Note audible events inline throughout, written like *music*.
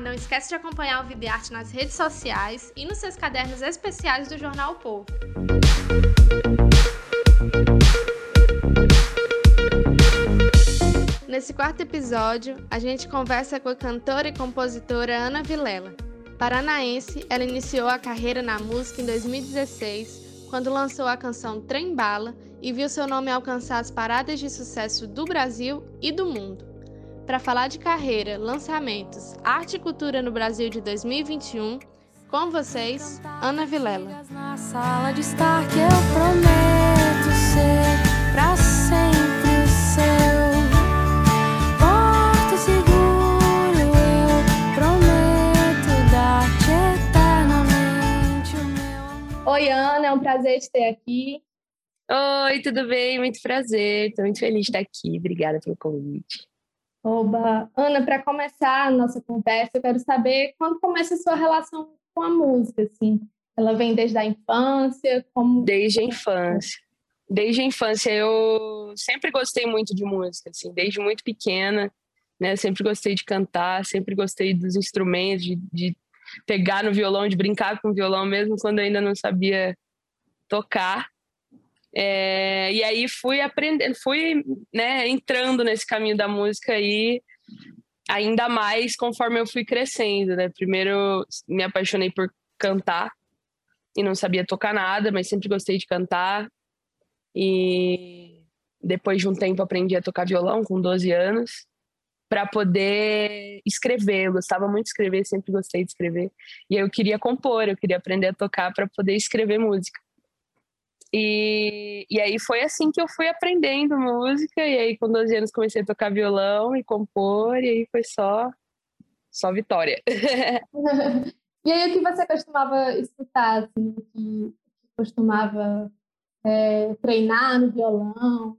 Não esquece de acompanhar o Vida e Arte nas redes sociais e nos seus cadernos especiais do Jornal o Povo. Nesse quarto episódio, a gente conversa com a cantora e compositora Ana Vilela. Paranaense, ela iniciou a carreira na música em 2016, quando lançou a canção Trem Bala e viu seu nome alcançar as paradas de sucesso do Brasil e do mundo para falar de carreira, lançamentos, arte e cultura no Brasil de 2021. Com vocês, Ana Vilela. Na sala de estar que eu prometo ser para sempre o seu. Porto seguro, eu prometo dar-te eternamente o meu amor. Oi, Ana, é um prazer te ter aqui. Oi, tudo bem? Muito prazer. Estou muito feliz de estar aqui. Obrigada pelo convite. Oba! Ana, para começar a nossa conversa, eu quero saber quando começa a sua relação com a música, assim. Ela vem desde a infância? Como... Desde a infância. Desde a infância eu sempre gostei muito de música, assim, desde muito pequena, né? Sempre gostei de cantar, sempre gostei dos instrumentos, de, de pegar no violão, de brincar com o violão, mesmo quando eu ainda não sabia tocar. É, e aí fui aprendendo, fui né, entrando nesse caminho da música aí ainda mais conforme eu fui crescendo, né? Primeiro me apaixonei por cantar e não sabia tocar nada, mas sempre gostei de cantar. E depois de um tempo aprendi a tocar violão com 12 anos para poder escrever. Eu gostava muito de escrever, sempre gostei de escrever. E eu queria compor, eu queria aprender a tocar para poder escrever música. E, e aí foi assim que eu fui aprendendo música, e aí com 12 anos comecei a tocar violão e compor, e aí foi só, só vitória. *laughs* e aí o que você costumava escutar, assim, que costumava é, treinar no violão?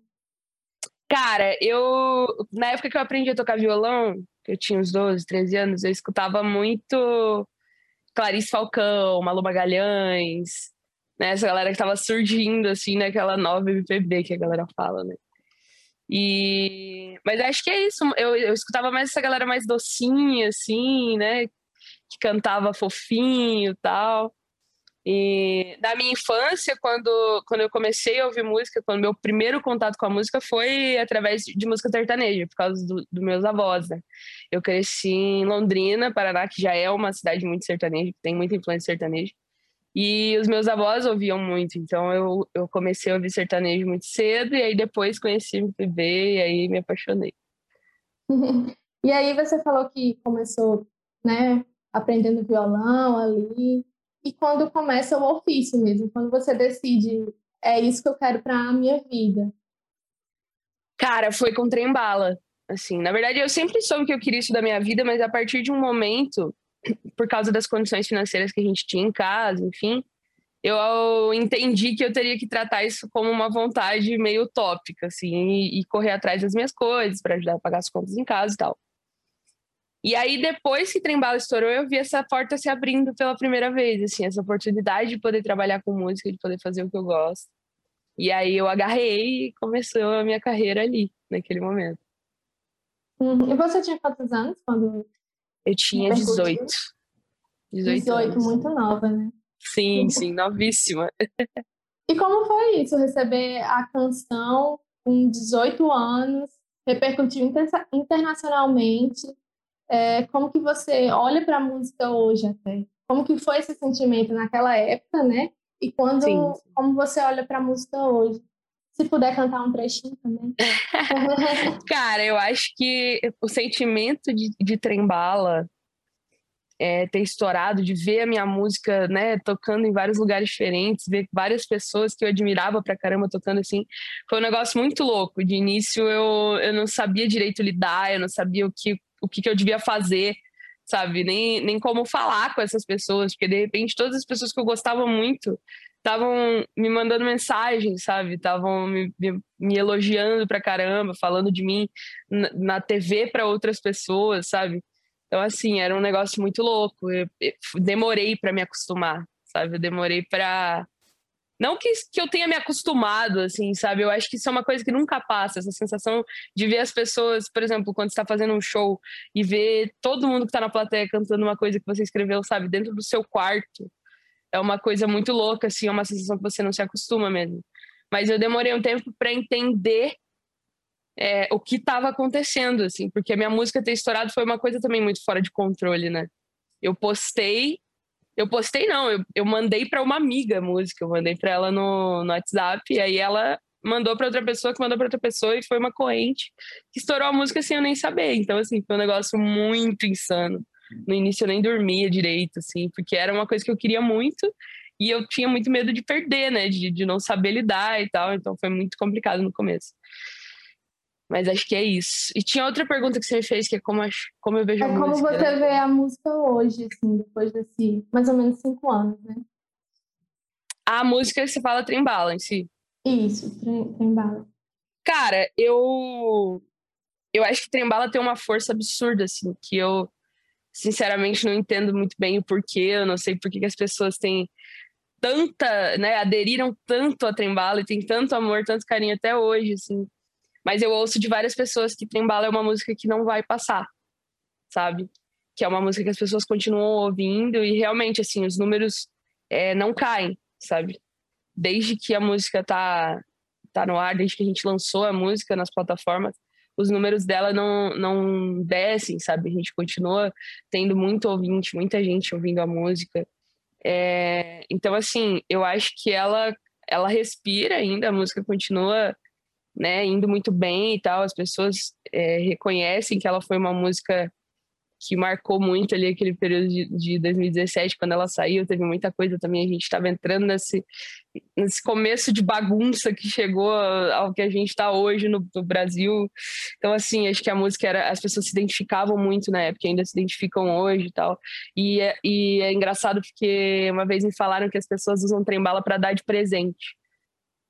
Cara, eu, na época que eu aprendi a tocar violão, que eu tinha uns 12, 13 anos, eu escutava muito Clarice Falcão, Malu Magalhães, né? Essa galera que tava surgindo, assim, naquela nova MPB que a galera fala, né? E... Mas acho que é isso. Eu, eu escutava mais essa galera mais docinha, assim, né? Que cantava fofinho e tal. E na minha infância, quando, quando eu comecei a ouvir música, quando meu primeiro contato com a música foi através de música sertaneja, por causa dos do meus avós, né? Eu cresci em Londrina, Paraná, que já é uma cidade muito sertaneja, tem muita influência sertaneja. E os meus avós ouviam muito, então eu, eu comecei a ouvir sertanejo muito cedo, e aí depois conheci MPB, e aí me apaixonei. *laughs* e aí você falou que começou, né, aprendendo violão ali, e quando começa o ofício mesmo, quando você decide, é isso que eu quero para a minha vida? Cara, foi com trem bala, assim. Na verdade, eu sempre soube que eu queria isso da minha vida, mas a partir de um momento por causa das condições financeiras que a gente tinha em casa, enfim, eu entendi que eu teria que tratar isso como uma vontade meio utópica, assim, e, correr atrás das minhas coisas para ajudar a pagar as contas em casa e tal. E aí, depois que Trembala estourou, eu vi essa porta se abrindo pela primeira vez, assim, essa oportunidade de poder trabalhar com música, de poder fazer o que eu gosto. E aí eu agarrei e começou a minha carreira ali, naquele momento. Uhum. E você tinha quantos anos quando eu tinha 18. 18, 18 anos. muito nova, né? Sim, *laughs* sim, novíssima. E como foi isso, receber a canção com 18 anos, repercutiu inter internacionalmente? É, como que você olha para a música hoje até? Como que foi esse sentimento naquela época, né? E quando, sim, sim. como você olha para a música hoje? Se puder cantar um trechinho também. *laughs* Cara, eu acho que o sentimento de, de trembala, é, ter estourado, de ver a minha música, né, tocando em vários lugares diferentes, ver várias pessoas que eu admirava pra caramba tocando assim, foi um negócio muito louco. De início eu, eu não sabia direito lidar, eu não sabia o que, o que, que eu devia fazer, sabe? Nem, nem como falar com essas pessoas, porque de repente todas as pessoas que eu gostava muito estavam me mandando mensagem, sabe? Estavam me, me, me, elogiando pra caramba, falando de mim na, na TV para outras pessoas, sabe? Então, assim, era um negócio muito louco. Eu, eu demorei para me acostumar, sabe? Eu demorei para não que, que eu tenha me acostumado, assim, sabe? Eu acho que isso é uma coisa que nunca passa, essa sensação de ver as pessoas, por exemplo, quando está fazendo um show e ver todo mundo que está na plateia cantando uma coisa que você escreveu, sabe, dentro do seu quarto. É uma coisa muito louca, assim, é uma sensação que você não se acostuma mesmo. Mas eu demorei um tempo para entender é, o que estava acontecendo, assim, porque a minha música ter estourado foi uma coisa também muito fora de controle, né? Eu postei eu postei, não, eu, eu mandei para uma amiga a música, eu mandei para ela no, no WhatsApp, e aí ela mandou para outra pessoa, que mandou para outra pessoa, e foi uma corrente que estourou a música sem eu nem saber. Então, assim, foi um negócio muito insano. No início eu nem dormia direito, assim, porque era uma coisa que eu queria muito, e eu tinha muito medo de perder, né, de, de não saber lidar e tal, então foi muito complicado no começo. Mas acho que é isso. E tinha outra pergunta que você me fez, que é como, como eu vejo é a música. É como você né? vê a música hoje, assim, depois desse mais ou menos cinco anos, né? A música você fala trembala em si. Isso, trembala. Cara, eu eu acho que trembala tem uma força absurda, assim, que eu sinceramente não entendo muito bem o porquê, eu não sei por que as pessoas têm tanta, né, aderiram tanto a trembala e tem tanto amor, tanto carinho até hoje, assim. Mas eu ouço de várias pessoas que Trembala é uma música que não vai passar, sabe? Que é uma música que as pessoas continuam ouvindo e realmente, assim, os números é, não caem, sabe? Desde que a música tá, tá no ar, desde que a gente lançou a música nas plataformas, os números dela não, não descem, sabe? A gente continua tendo muito ouvinte, muita gente ouvindo a música. É, então, assim, eu acho que ela, ela respira ainda, a música continua né, indo muito bem e tal. As pessoas é, reconhecem que ela foi uma música que marcou muito ali aquele período de, de 2017, quando ela saiu, teve muita coisa também. A gente estava entrando nesse, nesse começo de bagunça que chegou ao que a gente está hoje no, no, Brasil. Então, assim, acho que a música era. As pessoas se identificavam muito na época, ainda se identificam hoje e tal. E é, e é engraçado porque uma vez me falaram que as pessoas usam trem-bala para dar de presente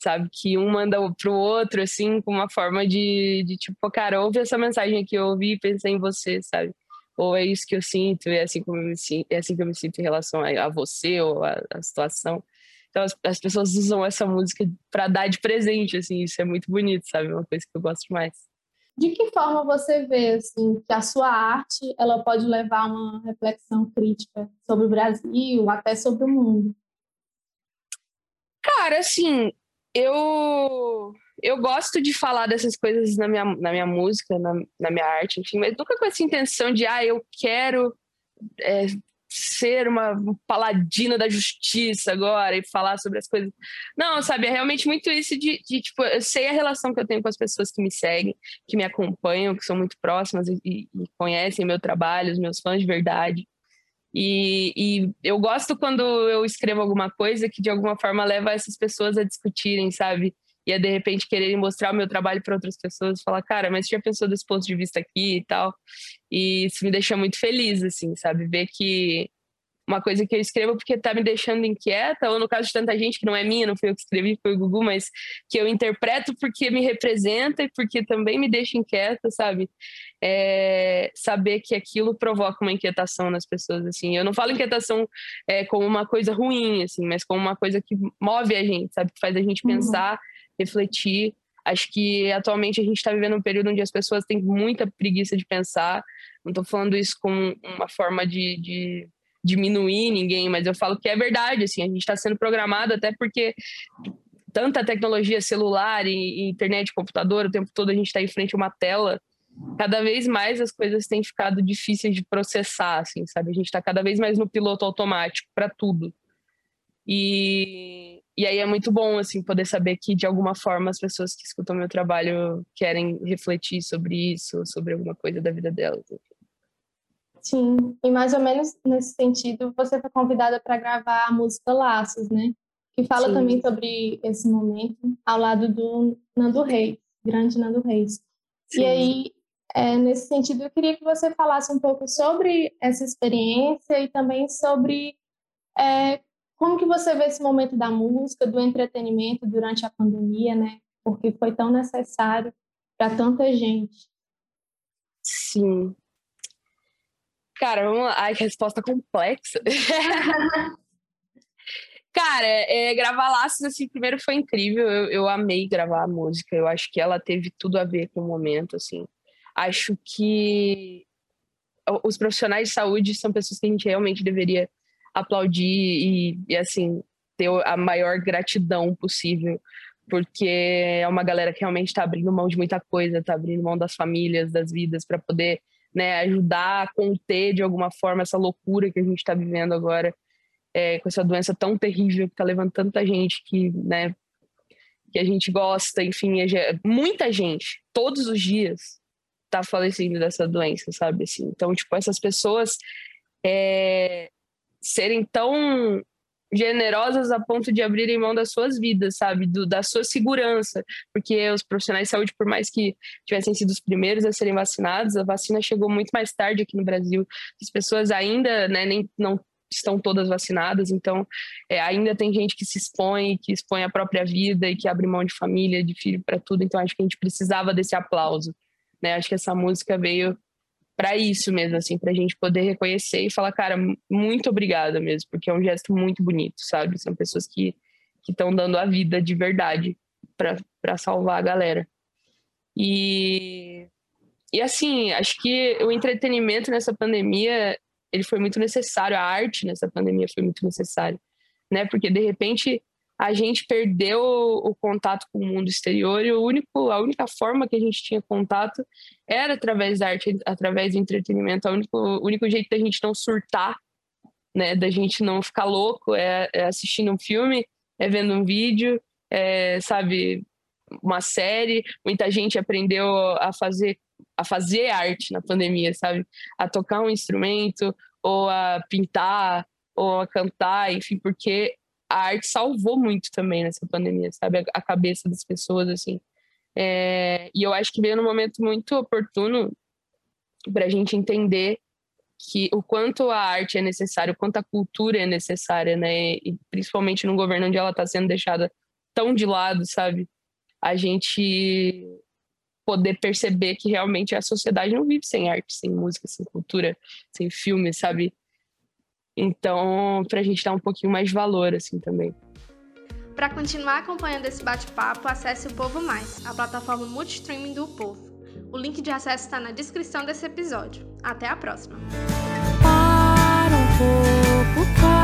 sabe? Que um manda pro outro, assim, com uma forma de, de tipo, cara, ouve essa mensagem aqui, eu ouvi e pensei em você, sabe? Ou é isso que eu sinto, é assim, como eu me sinto, é assim que eu me sinto em relação a, você ou a, a situação. Então as, as, pessoas usam essa música para dar de presente, assim, isso é muito bonito, sabe? É uma coisa que eu gosto demais. De que forma você vê, assim, que a sua arte, ela pode levar uma reflexão crítica sobre o Brasil, até sobre o mundo? Cara, assim, eu eu gosto de falar dessas coisas na minha, na minha música, na, na minha arte, enfim, mas nunca com essa intenção de, ah, eu quero é, ser uma paladina da justiça agora e falar sobre as coisas. Não, sabe, é realmente muito isso de, de, tipo, eu sei a relação que eu tenho com as pessoas que me seguem, que me acompanham, que são muito próximas e, e, conhecem meu trabalho, os meus fãs de verdade. E, e, eu gosto quando eu escrevo alguma coisa que de alguma forma leva essas pessoas a discutirem, sabe? E a de repente quererem mostrar o meu trabalho para outras pessoas, falar, cara, mas já pensou desse ponto de vista aqui e tal. E isso me deixa muito feliz, assim, sabe? Ver que uma coisa que eu escrevo porque tá me deixando inquieta, ou no caso de tanta gente que não é minha, não foi eu que escrevi, foi o Gugu, mas que eu interpreto porque me representa e porque também me deixa inquieta, sabe? É, saber que aquilo provoca uma inquietação nas pessoas, assim. Eu não falo inquietação é, como uma coisa ruim, assim, mas como uma coisa que move a gente, sabe? Que faz a gente uhum. Refletir. Acho que atualmente a gente está vivendo um período onde as pessoas têm muita preguiça de pensar. Não estou falando isso com uma forma de, de diminuir ninguém, mas eu falo que é verdade, assim, a gente está sendo programado até porque tanta tecnologia celular e, e internet, computador, o tempo todo a gente está em frente a uma tela, cada vez mais as coisas têm ficado difíceis de processar, assim, sabe? A gente está cada vez mais no piloto automático para tudo. E, e aí é muito bom, assim, poder saber que, de alguma forma, as pessoas que escutam meu trabalho querem refletir sobre isso, sobre alguma coisa da vida delas. Sim, e mais ou menos nesse sentido, você foi convidada para gravar a música Laços, né? Que fala Sim. também sobre esse momento ao lado do Nando Reis, grande Nando Reis. Sim. E aí, é, nesse sentido, eu queria que você falasse um pouco sobre essa experiência e também sobre é, como que você vê esse momento da música, do entretenimento durante a pandemia, né? Porque foi tão necessário para tanta gente. Sim. Cara, vamos lá. Ai, que resposta complexa. *laughs* Cara, é, gravar Laços, assim, primeiro foi incrível. Eu, eu amei gravar a música. Eu acho que ela teve tudo a ver com o momento, assim. Acho que os profissionais de saúde são pessoas que a gente realmente deveria aplaudir e, e assim, ter a maior gratidão possível, porque é uma galera que realmente está abrindo mão de muita coisa, está abrindo mão das famílias, das vidas, para poder né, ajudar a conter de alguma forma essa loucura que a gente está vivendo agora, é, com essa doença tão terrível que está levando tanta gente que, né, que a gente gosta, enfim, muita gente, todos os dias, tá falecendo dessa doença, sabe? Assim, então, tipo, essas pessoas é, serem tão generosas a ponto de abrirem mão das suas vidas, sabe? Do, da sua segurança. Porque os profissionais de saúde, por mais que tivessem sido os primeiros a serem vacinados, a vacina chegou muito mais tarde aqui no Brasil. As pessoas ainda né, nem, não estão todas vacinadas, então é, ainda tem gente que se expõe, que expõe a própria vida e que abre mão de família, de filho para tudo. Então acho que a gente precisava desse aplauso. Né? Acho que essa música veio para isso mesmo, assim, para a gente poder reconhecer e falar, cara, muito obrigada mesmo, porque é um gesto muito bonito, sabe? São pessoas que estão dando a vida de verdade para salvar a galera. E, e assim, acho que o entretenimento nessa pandemia ele foi muito necessário, a arte nessa pandemia foi muito necessária, né? Porque de repente a gente perdeu o contato com o mundo exterior e o único, a única forma que a gente tinha contato era através da arte, através do entretenimento. O único, o único jeito da gente não surtar, né, da gente não ficar louco é, é assistindo um filme, é vendo um vídeo, é, sabe, uma série. Muita gente aprendeu a fazer a fazer arte na pandemia, sabe? A tocar um instrumento ou a pintar ou a cantar, enfim, porque a arte salvou muito também nessa pandemia, sabe? A, cabeça das pessoas, assim. É, e eu acho que veio num momento muito oportuno para a gente entender que o quanto a arte é necessária, o quanto a cultura é necessária, né? E principalmente num governo onde ela está sendo deixada tão de lado, sabe? A gente poder perceber que realmente a sociedade não vive sem arte, sem música, sem cultura, sem filme, sabe? Então, para a gente dar um pouquinho mais de valor assim também. Para continuar acompanhando esse bate-papo, acesse o Povo Mais, a plataforma multistreaming do Povo. O link de acesso está na descrição desse episódio. Até a próxima. Para um pouco, para.